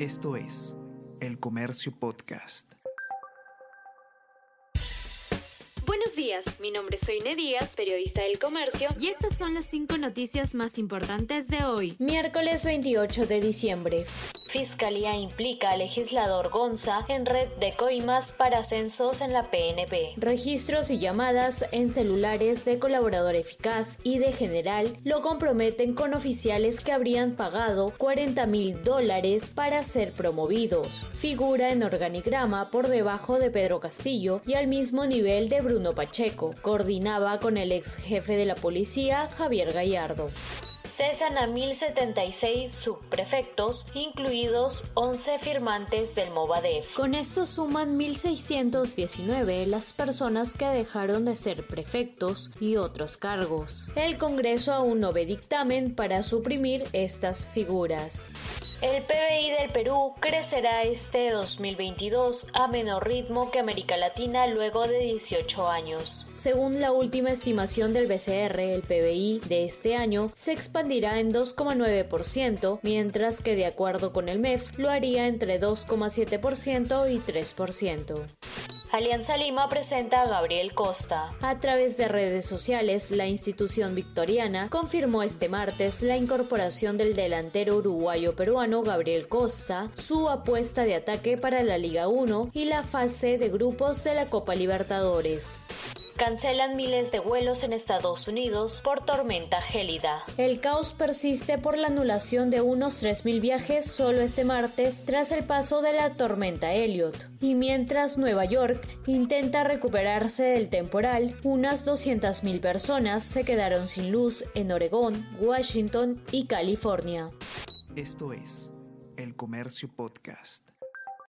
Esto es El Comercio Podcast. Buenos días, mi nombre es Soine Díaz, periodista del Comercio, y estas son las cinco noticias más importantes de hoy, miércoles 28 de diciembre. Fiscalía implica al legislador Gonza en red de coimas para censos en la PNP. Registros y llamadas en celulares de colaborador eficaz y de general lo comprometen con oficiales que habrían pagado 40 mil dólares para ser promovidos. Figura en organigrama por debajo de Pedro Castillo y al mismo nivel de Bruno Pacheco. Coordinaba con el ex jefe de la policía, Javier Gallardo cesan a 1.076 subprefectos, incluidos 11 firmantes del Movadef. Con esto suman 1.619 las personas que dejaron de ser prefectos y otros cargos. El Congreso aún no ve dictamen para suprimir estas figuras. El PBI del Perú crecerá este 2022 a menor ritmo que América Latina luego de 18 años. Según la última estimación del BCR, el PBI de este año se expandirá en 2,9%, mientras que de acuerdo con el MEF lo haría entre 2,7% y 3%. Alianza Lima presenta a Gabriel Costa. A través de redes sociales, la institución victoriana confirmó este martes la incorporación del delantero uruguayo peruano Gabriel Costa, su apuesta de ataque para la Liga 1 y la fase de grupos de la Copa Libertadores cancelan miles de vuelos en Estados Unidos por tormenta gélida. El caos persiste por la anulación de unos 3.000 viajes solo este martes tras el paso de la tormenta Elliot. Y mientras Nueva York intenta recuperarse del temporal, unas 200.000 personas se quedaron sin luz en Oregón, Washington y California. Esto es El Comercio Podcast.